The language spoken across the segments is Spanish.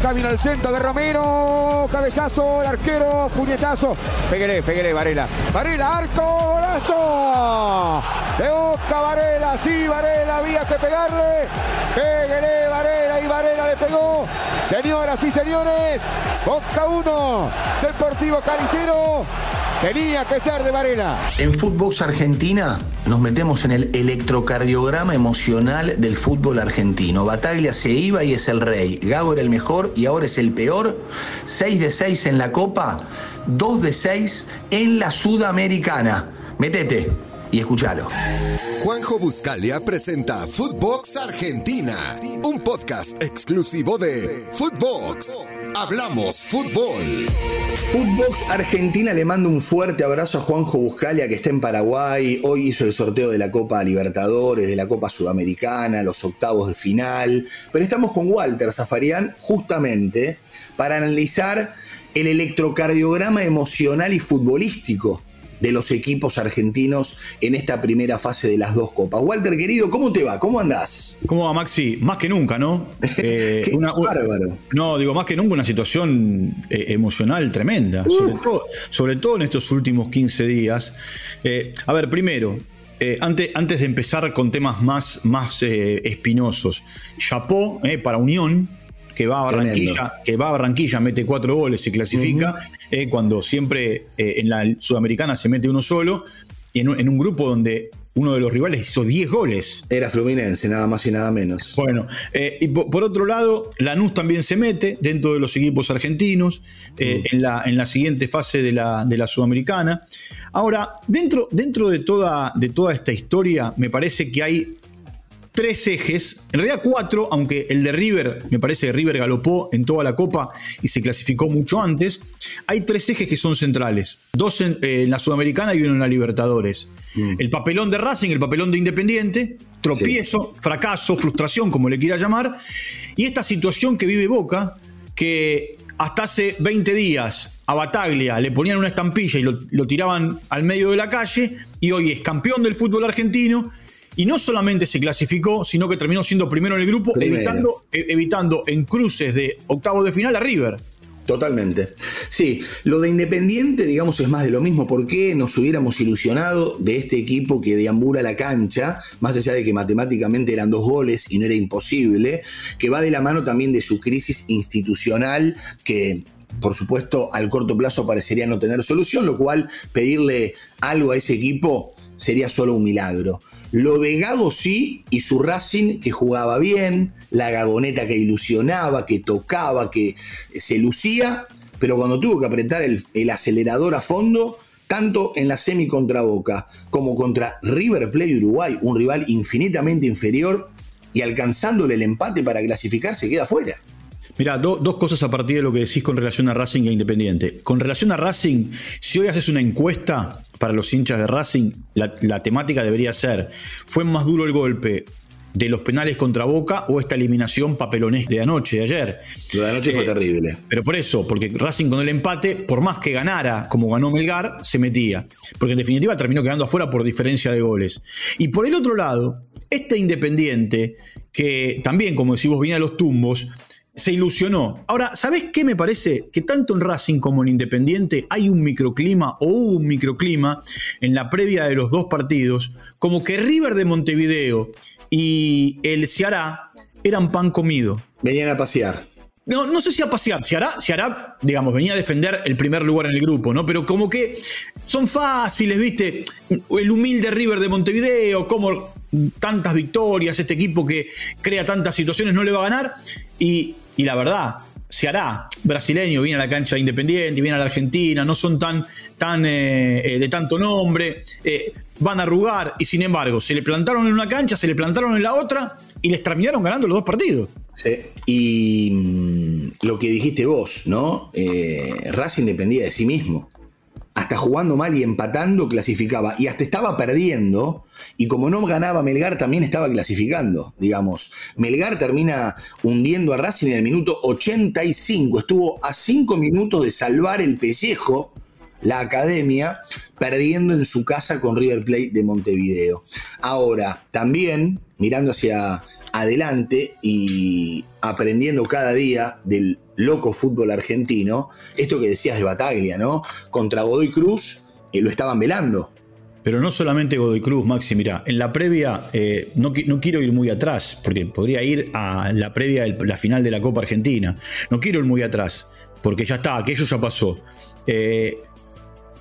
Camino al centro de Romero. Cabezazo, el arquero, puñetazo. Peguele, peguele, Varela. Varela, arco, golazo. De Boca, Varela, sí, Varela, había que pegarle. Peguele, Varela y Varela le pegó. Señoras y señores, Boca 1, Deportivo Calicero. Tenía que ser de Varela. En Footbox Argentina nos metemos en el electrocardiograma emocional del fútbol argentino. Bataglia se iba y es el rey. Gago era el mejor y ahora es el peor. 6 de 6 en la Copa, 2 de 6 en la Sudamericana. Metete y escúchalo. Juanjo Buscalia presenta Footbox Argentina, un podcast exclusivo de Footbox. Hablamos fútbol. Footbox Argentina le mando un fuerte abrazo a Juanjo Buscalia que está en Paraguay. Hoy hizo el sorteo de la Copa Libertadores, de la Copa Sudamericana, los octavos de final. Pero estamos con Walter Zafarian justamente para analizar el electrocardiograma emocional y futbolístico de los equipos argentinos en esta primera fase de las dos copas. Walter, querido, ¿cómo te va? ¿Cómo andás? ¿Cómo va, Maxi? Más que nunca, ¿no? Eh, Qué bárbaro. No, digo, más que nunca una situación eh, emocional tremenda, sobre todo, sobre todo, en estos últimos 15 días. Eh, a ver, primero, antes, antes, de empezar con temas más, más espinosos, Chapó para Unión, que va a Barranquilla, que va a Barranquilla, mete cuatro goles, se clasifica, eh, cuando siempre eh, en la Sudamericana se mete uno solo, y en, un grupo donde uno de los rivales hizo 10 goles. Era Fluminense, nada más y nada menos. Bueno, eh, y por, otro lado, Lanús también se mete dentro de los equipos argentinos en, la, en la siguiente fase de la, de la Sudamericana. Ahora, dentro, dentro de, toda, de toda esta historia, me parece que hay tres ejes, en realidad cuatro, aunque el de River, me parece que River galopó en toda la Copa y se clasificó mucho antes. Hay tres ejes que son centrales, dos en, eh, la Sudamericana y uno en la Libertadores. Mm. El papelón de Racing, el papelón de Independiente, tropiezo, fracaso, frustración, como le quiera llamar, y esta situación que vive Boca, que hasta hace 20 días a Bataglia le ponían una estampilla y lo, lo, tiraban al medio de la calle y hoy es campeón del fútbol argentino y no solamente se clasificó, sino que terminó siendo primero en el grupo, evitando, e, evitando en cruces de octavo de final a River. Totalmente. Sí, lo de Independiente, digamos, es más de lo mismo. ¿Por qué nos hubiéramos ilusionado de este equipo que deambula la cancha, más allá de que matemáticamente eran dos goles y no era imposible, que va de la mano también de su crisis institucional que por supuesto, al corto plazo parecería no tener solución, lo cual pedirle algo a ese equipo sería solo un milagro. Lo de Gago sí, y su Racing que jugaba bien, la gagoneta que ilusionaba, que tocaba, que se lucía, pero cuando tuvo que apretar el, acelerador a fondo, tanto en la semi contra Boca como contra River Plate Uruguay, un rival infinitamente inferior, y alcanzándole el empate para clasificar, se queda fuera. Mira, dos cosas a partir de lo que decís con relación a Racing e Independiente. Con relación a Racing, si hoy haces una encuesta para los hinchas de Racing, la, temática debería ser, ¿fue más duro el golpe de los penales contra Boca o esta eliminación papelonés de anoche, de ayer. Lo de anoche fue eh, terrible. Pero por eso, porque Racing con el empate, por más que ganara como ganó Melgar, se metía. Porque en definitiva terminó quedando afuera por diferencia de goles. Y por el otro lado, este Independiente, que también, como decimos, viene a los tumbos, se ilusionó. Ahora, ¿sabés qué me parece? Que tanto en Racing como en Independiente hay un microclima o hubo un microclima en la previa de los dos partidos, como que River de Montevideo y el Ceará eran pan comido. Venían a pasear. No, no sé si a pasear. Ceará, Ceará, digamos, venía a defender el primer lugar en el grupo, ¿no? Pero como que son fáciles, ¿viste? El humilde River de Montevideo, como tantas victorias, este equipo que crea tantas situaciones no le va a ganar. Y y la verdad, se hará. Brasileño viene a la cancha Independiente, viene a la Argentina, no son tan, tan eh, eh, de tanto nombre, eh, van a arrugar y sin embargo se le plantaron en una cancha, se le plantaron en la otra y les terminaron ganando los dos partidos. Sí, y mm, lo que dijiste vos, ¿no? Racing dependía de sí mismo hasta jugando mal y empatando clasificaba. Y hasta estaba perdiendo. Y como no ganaba Melgar, también estaba clasificando. Digamos, Melgar termina hundiendo a Racing en el minuto 85. Estuvo a 5 minutos de salvar el pellejo, la academia, perdiendo en su casa con River Plate de Montevideo. Ahora, también, mirando hacia, adelante y aprendiendo cada día del loco fútbol argentino, esto que decías de Bataglia, ¿no? Contra Godoy Cruz eh, lo estaban velando. Pero no solamente Godoy Cruz, Maxi, mira, en la previa, eh, no, no, quiero ir muy atrás, porque podría ir a la previa de la final de la Copa Argentina. No quiero ir muy atrás, porque ya está, aquello ya pasó. Eh,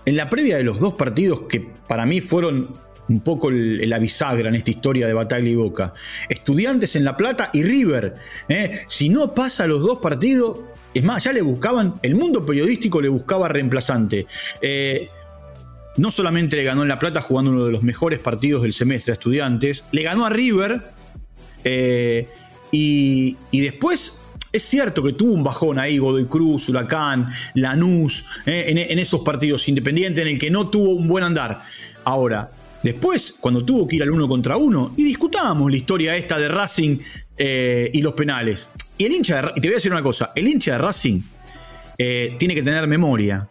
en la previa de los dos partidos que para mí fueron un poco la bisagra en esta historia de Bataglia y Boca. Estudiantes en La Plata y River. ¿eh? Si no pasa los dos partidos, es más, ya le buscaban, el mundo periodístico le buscaba reemplazante. Eh, no solamente le ganó en La Plata jugando uno de los mejores partidos del semestre a Estudiantes, le ganó a River eh, y, después es cierto que tuvo un bajón ahí, Godoy Cruz, Huracán, Lanús, en, en, esos partidos independientes en el que no tuvo un buen andar. Ahora, Después, cuando tuvo que ir al uno contra uno, y discutábamos la historia esta de Racing eh, y los penales. Y el hincha y te voy a decir una cosa, el hincha de Racing eh, tiene que tener memoria.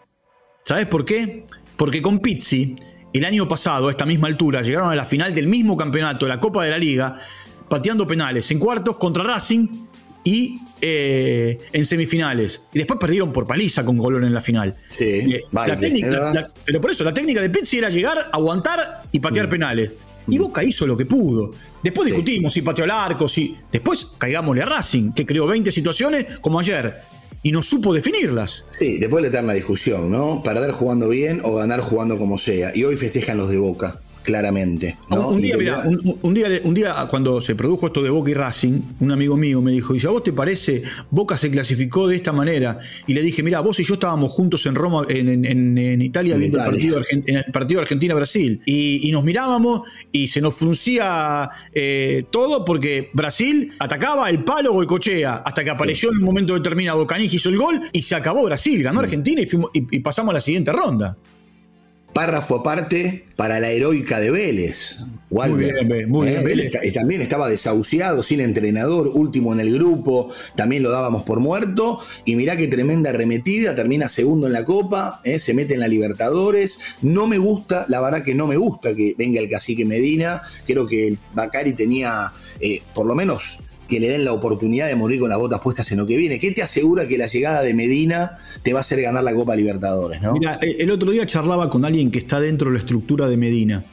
¿Sabes por qué? Porque con Pizzi, el año pasado, a esta misma altura, llegaron a la final del mismo campeonato, la Copa de la Liga, pateando penales en cuartos contra Racing y eh, en semifinales. Y después perdieron por paliza con Colón en la final. Sí, eh, pero por eso, la técnica de Pizzi era llegar, aguantar y patear mm. penales. Y mm. Boca hizo lo que pudo. Después discutimos si pateó al arco, si. Después caigámosle a Racing, que creó 20 situaciones como ayer. Y no supo definirlas. Sí, después la eterna discusión, ¿no? Perder jugando bien o ganar jugando como sea. Y hoy festejan los de Boca claramente. Un, día, un, día, un, día, cuando se produjo esto de Boca y Racing, un amigo mío me dijo, ¿y a vos te parece, Boca se clasificó de esta manera? Y le dije, mira, vos y yo estábamos juntos en Roma, en, Italia, viendo El, partido, Argentina-Brasil. Y, nos mirábamos y se nos fruncía eh, todo porque Brasil atacaba el palo cochea hasta que apareció en un momento determinado Canigi hizo el gol y se acabó Brasil, ganó Argentina y pasamos a la siguiente ronda párrafo aparte para la heroica de Vélez. muy bien, muy bien. Eh, Vélez también estaba desahuciado, sin entrenador, último en el grupo, también lo dábamos por muerto. Y mirá qué tremenda arremetida, termina segundo en la Copa, eh, se mete en la Libertadores. No me gusta, la verdad que no me gusta que venga el cacique Medina. Creo que el Bacari tenía, eh, por lo menos que le den la oportunidad de morir con las botas puestas en lo que viene. ¿Qué te asegura que la llegada de Medina te va a hacer ganar la Copa Libertadores? ¿no? Mira, el otro día charlaba con alguien que está dentro de la estructura de Medina.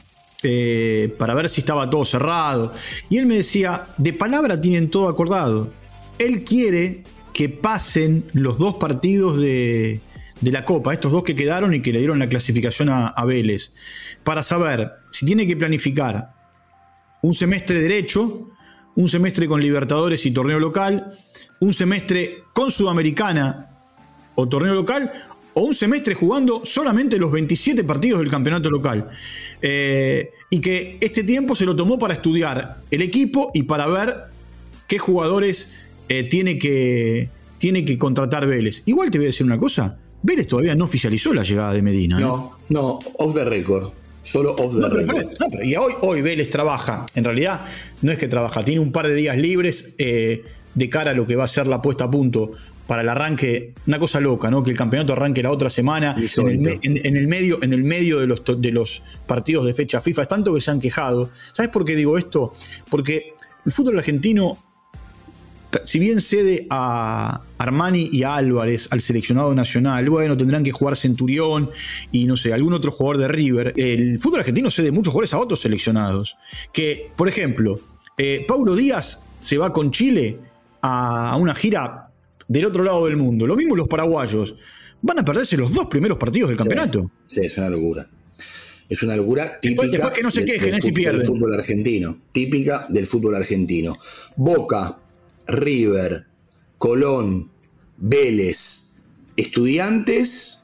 Eh, para ver si estaba todo cerrado. Y él me decía, de palabra tienen todo acordado. Él quiere que pasen los dos partidos de, la Copa, estos dos que quedaron y que le dieron la clasificación a, a Vélez, para saber si tiene que planificar un semestre derecho un semestre con Libertadores y torneo local, un semestre con Sudamericana o torneo local, o un semestre jugando solamente los 27 partidos del campeonato local. Eh, y que este tiempo se lo tomó para estudiar el equipo y para ver qué jugadores eh, tiene, que, tiene que contratar Vélez. Igual te voy a decir una cosa, Vélez todavía no oficializó la llegada de Medina. No, no, off the record. Solo off the y hoy, hoy Vélez trabaja. En realidad, no es que trabaja, tiene un par de días libres eh, de cara a lo que va a ser la puesta a punto para el arranque, una cosa loca, ¿no? Que el campeonato arranque la otra semana en el, medio, en el medio de los, de los partidos de fecha FIFA. Es tanto que se han quejado. ¿Sabes por qué digo esto? Porque el fútbol argentino si bien cede a Armani y a Álvarez al seleccionado nacional, bueno, tendrán que jugar Centurión y no sé, algún otro jugador de River. El fútbol argentino cede muchos jugadores a otros seleccionados. Que, por ejemplo, eh, Paulo Díaz se va con Chile a una gira del otro lado del mundo. Lo mismo los paraguayos. Van a perderse los dos primeros partidos del campeonato. Sí, es una locura. Es una locura típica que no se quejen, del, del fútbol argentino. Típica del fútbol argentino. Boca, River, Colón, Vélez, Estudiantes.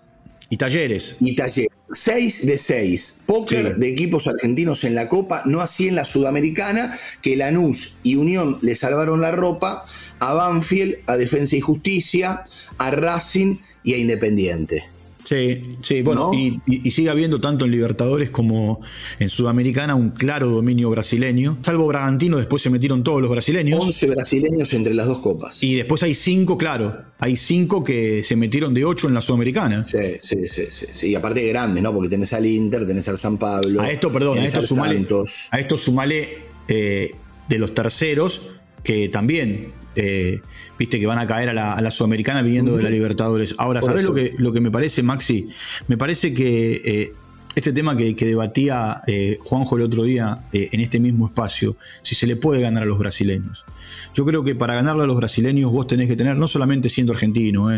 Y Talleres. Y Talleres. 6 de 6. Póker de equipos argentinos en la Copa, no así en la Sudamericana, que Lanús y Unión le salvaron la ropa, a Banfield, a Defensa y Justicia, a Racing y a Independiente. Sí, sí, bueno, y, sigue habiendo tanto en Libertadores como en Sudamericana un claro dominio brasileño. Salvo Bragantino, después se metieron todos los brasileños. 11 brasileños entre las dos copas. Y después hay cinco, claro, hay cinco que se metieron de ocho en la Sudamericana. Sí, sí, sí, sí. Y aparte grandes, ¿no? Porque tenés al Inter, tenés al San Pablo. A esto, perdón, a esto, sumale, a esto sumale eh, de los terceros que también eh, viste que van a caer a la, Sudamericana viniendo de la Libertadores. Ahora, ¿sabes lo que, lo que me parece, Maxi? Me parece que eh, este tema que, debatía eh, Juanjo el otro día en este mismo espacio, si se le puede ganar a los brasileños. Yo creo que para ganarle a los brasileños vos tenés que tener, no solamente siendo argentino,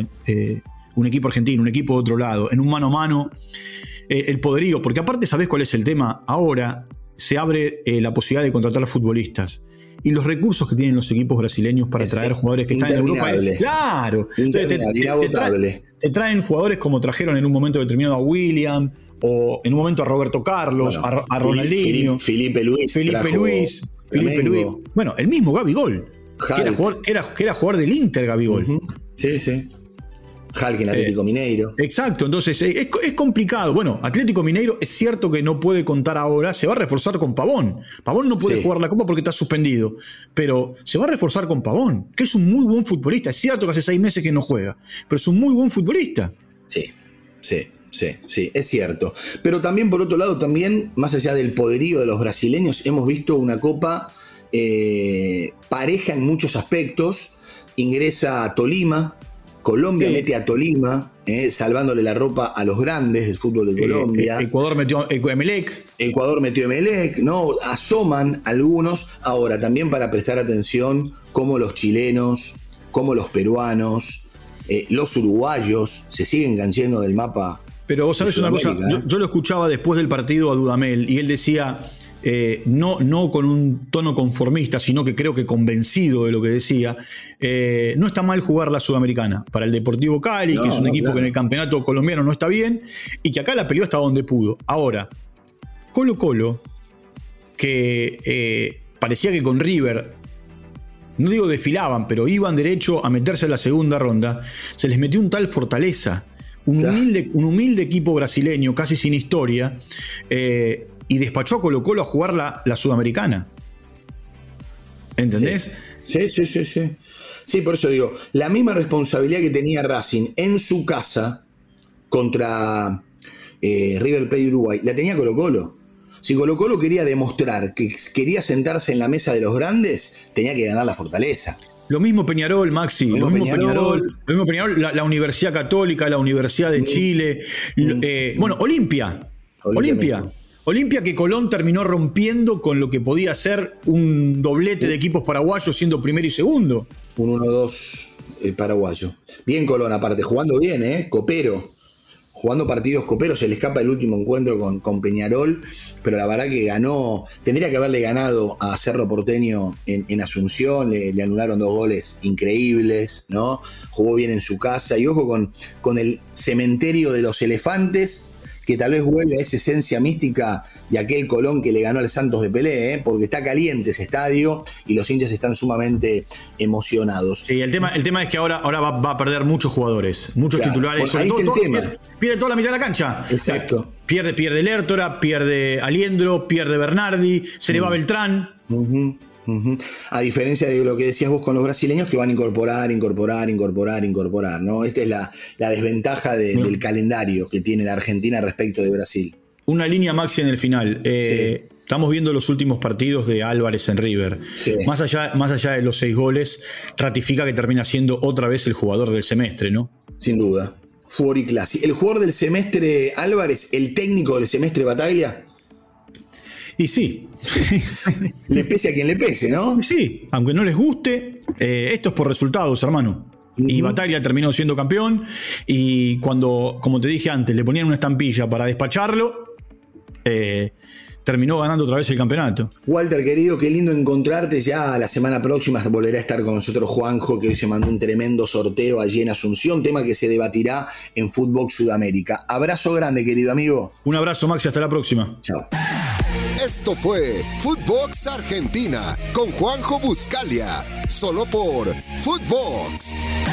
un equipo argentino, un equipo de otro lado, en un mano a mano, el poderío, porque aparte, ¿sabés cuál es el tema? Ahora se abre la posibilidad de contratar a futbolistas y los recursos que tienen los equipos brasileños para traer jugadores que están en Europa es claro. Te, traen jugadores como trajeron en un momento determinado a William o en un momento a Roberto Carlos, a, Ronaldinho, Felipe Luis, Felipe Luis, Felipe Luis. Bueno, el mismo Gabigol, que era, jugador, que era, jugador del Inter Gabigol. Sí, sí. Atlético eh, Mineiro. Exacto, entonces eh, es, complicado. Bueno, Atlético Mineiro es cierto que no puede contar ahora, se va a reforzar con Pavón. Pavón no puede jugar la Copa porque está suspendido, pero se va a reforzar con Pavón, que es un muy buen futbolista. Es cierto que hace seis meses que no juega, pero es un muy buen futbolista. Sí, sí. Sí, sí, es cierto. Pero también, por otro lado, también, más allá del poderío de los brasileños, hemos visto una copa eh, pareja en muchos aspectos. Ingresa a Tolima, Colombia mete a Tolima, eh, salvándole la ropa a los grandes del fútbol de Colombia. Ecuador metió Emelec. Ecuador metió Emelec, ¿no? Asoman algunos. Ahora, también para prestar atención, como los chilenos, como los peruanos, eh, los uruguayos se siguen canciendo del mapa. Pero vos sabés una cosa, yo, lo escuchaba después del partido a Dudamel y él decía eh, no, no con un tono conformista, sino que creo que convencido de lo que decía, eh, no está mal jugar la Sudamericana para el Deportivo Cali, que es un equipo que en el campeonato colombiano no está bien, y que acá la peleó hasta donde pudo. Ahora, Colo Colo, que eh, parecía que con River no digo desfilaban, pero iban derecho a meterse en la segunda ronda, se les metió un tal fortaleza. Un humilde, un humilde equipo brasileño, casi sin historia, y despachó a Colo Colo a jugar la, Sudamericana. ¿Entendés? Sí. sí, sí, sí, sí. por eso digo, la misma responsabilidad que tenía Racing en su casa contra eh, River Plate Uruguay, la tenía Colo Colo. Si Colo Colo quería demostrar que quería sentarse en la mesa de los grandes, tenía que ganar la fortaleza. Lo mismo Peñarol, Maxi, lo mismo, Peñarol, lo mismo Peñarol, la, Universidad Católica, la Universidad de mm. Chile, mm. Eh, bueno, Olimpia, Olimpia. Olimpia que Colón terminó rompiendo con lo que podía ser un doblete de equipos paraguayos siendo primero y segundo. Un 1-2 eh, paraguayo. Bien Colón, aparte, jugando bien, ¿eh? Copero. Jugando partidos coperos, se le escapa el último encuentro con, con Peñarol, pero la verdad que ganó, tendría que haberle ganado a Cerro Porteño en, Asunción, le, anularon dos goles increíbles, ¿no? Jugó bien en su casa y ojo con, con el cementerio de los elefantes, que tal vez vuelve a esa esencia mística de aquel Colón que le ganó al Santos de Pelé, ¿eh? porque está caliente ese estadio y los hinchas están sumamente emocionados. Sí, el tema, el tema es que ahora, ahora va, a perder muchos jugadores, muchos titulares. Pierde, toda la mitad de la cancha. Exacto. Eh, pierde, pierde Lertora, pierde Aliendro, pierde Bernardi, se le va Beltrán. A diferencia de lo que decías vos con los brasileños que van a incorporar, incorporar, incorporar, incorporar, ¿no? Esta es la, desventaja del calendario que tiene la Argentina respecto de Brasil. Una línea maxi en el final. Eh, estamos viendo los últimos partidos de Álvarez en River. Más, allá, más allá de los seis goles, ratifica que termina siendo otra vez el jugador del semestre, ¿no? Sin duda. y clase. ¿El jugador del semestre Álvarez, el técnico del semestre Bataglia? Y sí. le pese a quien le pese, ¿no? Sí, aunque no les guste, eh, esto es por resultados, hermano. Y Bataglia terminó siendo campeón. Y cuando, como te dije antes, le ponían una estampilla para despacharlo, eh, terminó ganando otra vez el campeonato. Walter, querido, qué lindo encontrarte. Ya la semana próxima volverá a estar con nosotros Juanjo, que hoy se mandó un tremendo sorteo allí en Asunción, tema que se debatirá en Fútbol Sudamérica. Abrazo grande, querido amigo. Un abrazo, Maxi, hasta la próxima. Chao. Esto fue Footbox Argentina con Juanjo Buscalia, solo por Footbox.